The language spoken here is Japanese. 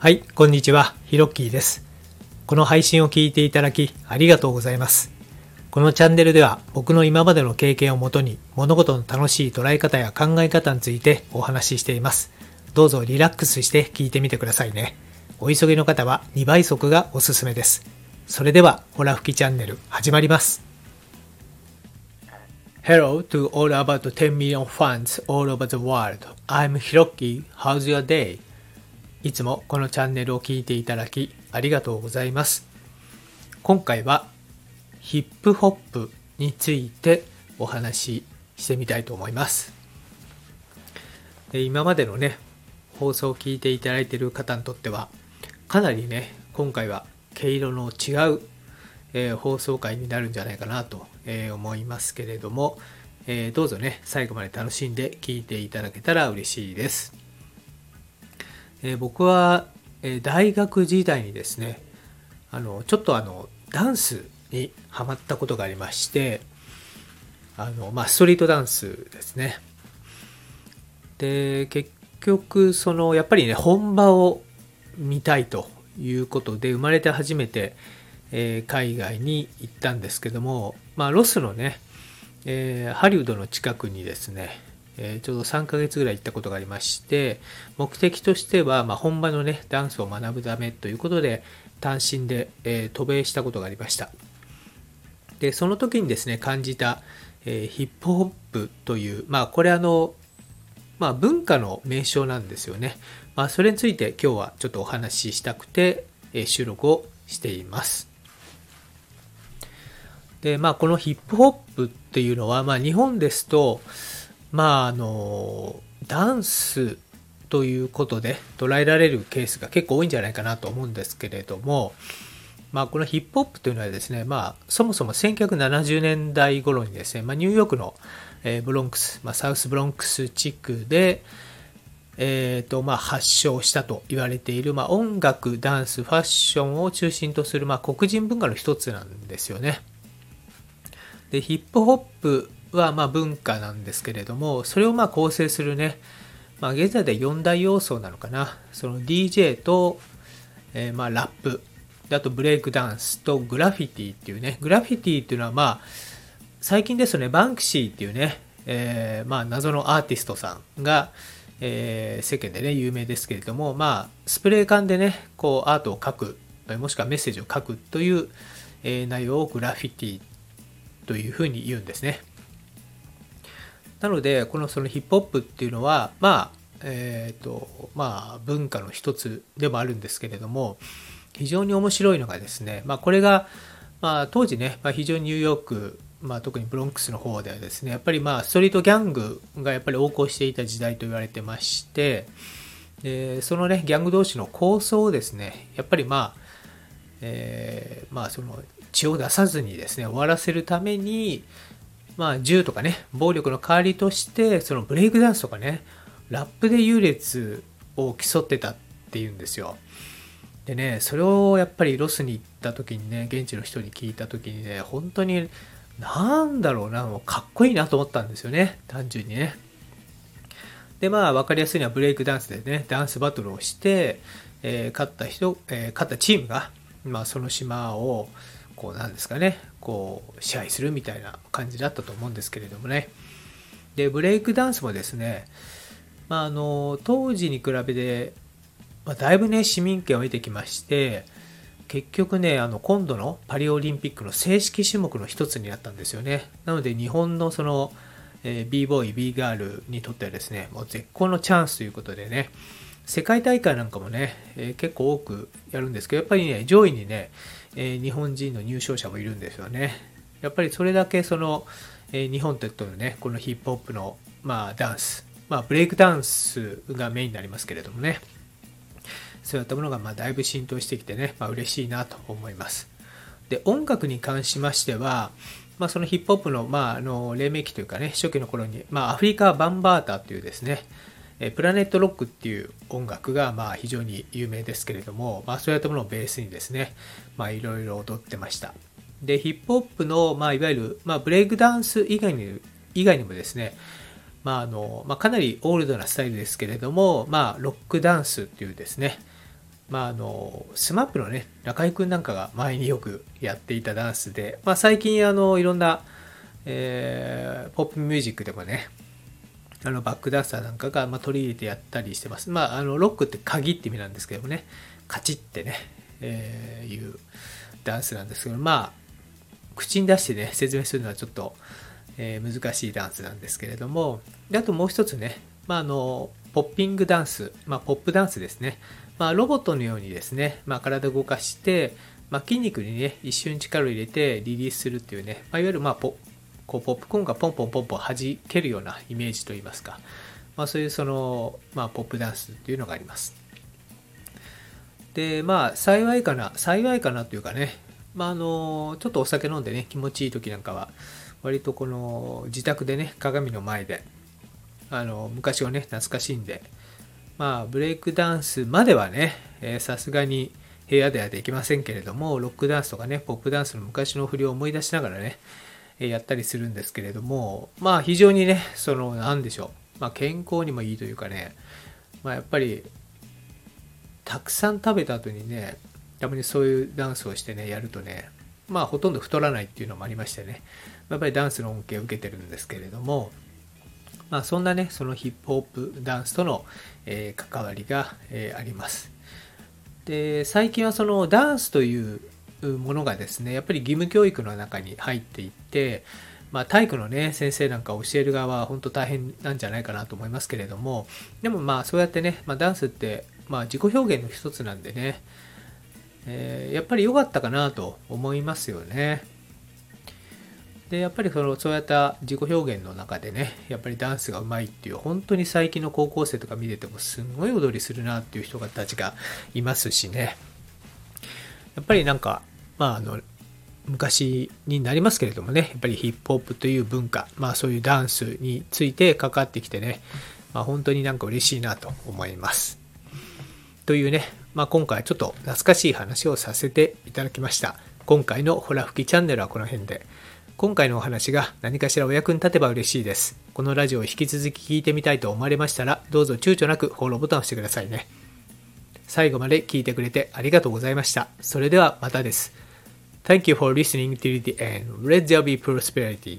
はい、こんにちは。ヒロッキーです。この配信を聞いていただきありがとうございます。このチャンネルでは僕の今までの経験をもとに物事の楽しい捉え方や考え方についてお話ししています。どうぞリラックスして聞いてみてくださいね。お急ぎの方は2倍速がおすすめです。それでは、ホラ吹きチャンネル始まります。Hello to all about 10 million fans all over the world. I'm Hiroki. How's your day? いつもこのチャンネルを聞いていただきありがとうございます。今回はヒップホップについてお話ししてみたいと思います。で今までのね、放送を聞いていただいている方にとっては、かなりね、今回は毛色の違う、えー放送回になるんじゃないかなと、えー思いますけれども、えーどうぞね、最後まで楽しんで聞いていただけたら嬉しいです。えー僕は、え大学時代にですねあのちょっとあのダンスにハマったことがありましてあの、まあ、ストリートダンスですね。で結局そのやっぱりね本場を見たいということで生まれて初めて、えー海外に行ったんですけども、まあ、ロスのね、えーハリウッドの近くにですねえちょうど3ヶ月ぐらい行ったことがありまして、目的としては、まあ、本場のね、ダンスを学ぶためということで、単身で、えー渡米したことがありました。で、その時にですね、感じた、えーヒップホップという、まあ、これあの、まあ、文化の名称なんですよね。まあ、それについて今日はちょっとお話ししたくて、え収録をしています。で、まあ、このヒップホップっていうのは、まあ、日本ですと、まあ、あの、ダンスということで捉えられるケースが結構多いんじゃないかなと思うんですけれども、まあ、このヒップホップというのはですね、まあ、そもそも1970年代頃にですね、まあ、ニューヨークの、えブロンクス、まあ、サウスブロンクス地区で、えーとまあ、発祥したと言われている、まあ、音楽、ダンス、ファッションを中心とする、まあ、黒人文化の一つなんですよね。でヒップホップはまあ文化なんですけれどもそれをまあ構成するね、まあ、現在で4大要素なのかなその DJ と、えーまあラップであとブレイクダンスとグラフィティっていうねグラフィティっていうのはまあ最近ですとねバンクシーっていうね、えーまあ謎のアーティストさんが、えー世間でね有名ですけれどもまあスプレー缶でねこうアートを描くもしくはメッセージを書くという、え内容をグラフィティというふうに言うんですね。なので、このそのヒップホップっていうのは、まあ、えっ、と、まあ、文化の一つでもあるんですけれども、非常に面白いのがですね、まあ、これが、まあ、当時ね、まあ、非常にニューヨーク、まあ、特にブロンクスの方ではですね、やっぱりまあ、ストリートギャングがやっぱり横行していた時代と言われてまして、でそのね、ギャング同士の抗争をですね、やっぱりまあ、えーまあその血を出さずにですね終わらせるためにまあ銃とかね暴力の代わりとしてそのブレイクダンスとかねラップで優劣を競ってたっていうんですよ。でねそれをやっぱりロスに行った時にね現地の人に聞いた時にね本当になんだろうなもうかっこいいなと思ったんですよね。単純にね。でまあ分かりやすいのはブレイクダンスでねダンスバトルをして、えー勝った人、えー勝ったチームが、まあ、その島をこうなんですかねこう支配するみたいな感じだったと思うんですけれどもね。でブレイクダンスもですね、まあ、あの当時に比べて、まあ、だいぶね市民権を得てきまして結局ねあの今度のパリオリンピックの正式種目の一つになったんですよね。なので日本のその、えー、b ボーイ b ガールにとってはですねもう絶好のチャンスということでね世界大会なんかもね、えー結構多くやるんですけどやっぱりね上位にね、え日本人の入賞者もいるんですよねやっぱりそれだけその、えー日本とのねこのヒップホップの、まあ、ダンス、まあ、ブレイクダンスがメインになりますけれどもねそういったものがまあだいぶ浸透してきてね、まあ、嬉しいなと思います。で、音楽に関しましては、まあ、そのヒップホップの,、まあ、あの黎明期というかね、初期の頃に、まあ、アフリカ・バンバータというですね、えプラネットロックっていう音楽がまあ非常に有名ですけれども、まあ、そういったものをベースにですね、いろいろ踊ってました。で、ヒップホップの、まあ、いわゆる、まあ、ブレイクダンス以外に以外にもですね、まああのまあ、かなりオールドなスタイルですけれども、まあ、ロックダンスっていうですね、まあ、あの、スマップのね、中居くんなんかが前によくやっていたダンスで、まあ、最近、あの、いろんな、えー、ポップミュージックでもね、あの、バックダンサーなんかが、ま、取り入れてやったりしてます。まあ、あの、ロックって鍵って意味なんですけどもね、カチってね、えー、いうダンスなんですけど、まあ、口に出してね、説明するのはちょっと、えー、難しいダンスなんですけれども、であともう一つね、まあ、あの、ポッピングダンス、まあ、ポップダンスですね。まあ、ロボットのようにですね、まあ、体を動かして、まあ、筋肉にね、一瞬力を入れてリリースするっていうね、まあ、いわゆる、まあ、ポこうポップコーンがポンポンポンポン弾けるようなイメージといいますか、まあ、そういうその、まあ、ポップダンスっていうのがあります。で、まあ、幸いかな、幸いかなというかね、まあ、あの、ちょっとお酒飲んでね、気持ちいい時なんかは、割とこの自宅でね、鏡の前で、あの、昔をね、懐かしいんで、まあ、ブレイクダンスまではね、さすがに部屋ではできませんけれども、ロックダンスとかね、ポップダンスの昔の振りを思い出しながらね、やったりするんですけれども、まあ非常にね、その、なんでしょう、まあ健康にもいいというかね、まあやっぱり、たくさん食べた後にね、たまにそういうダンスをしてね、やるとね、まあほとんど太らないっていうのもありましてね、やっぱりダンスの恩恵を受けてるんですけれども、まあそんなね、そのヒップホップダンスとの、えー、関わりが、えー、あります。で、最近はそのダンスというものがですね、やっぱり義務教育の中に入っていって、まあ、体育のね、先生なんか教える側は本当大変なんじゃないかなと思いますけれども、でもまあそうやってね、まあ、ダンスって、まあ、自己表現の一つなんでね、えー、やっぱり良かったかなと思いますよね。で、やっぱりその、そうやった自己表現の中でね、やっぱりダンスがうまいっていう、本当に最近の高校生とか見ててもすんごい踊りするなっていう人たちがいますしね。やっぱりなんか、まああの、昔になりますけれどもね、やっぱりヒップホップという文化、まあそういうダンスについて関わってきてね、まあ本当になんか嬉しいなと思います。というね、まあ今回ちょっと懐かしい話をさせていただきました。今回のホラ吹きチャンネルはこの辺で。今回のお話が何かしらお役に立てば嬉しいです。このラジオを引き続き聞いてみたいと思われましたら、どうぞ躊躇なくフォローボタンを押してくださいね。最後まで聞いてくれてありがとうございました。それではまたです。Thank you for listening till the end. Let there be prosperity.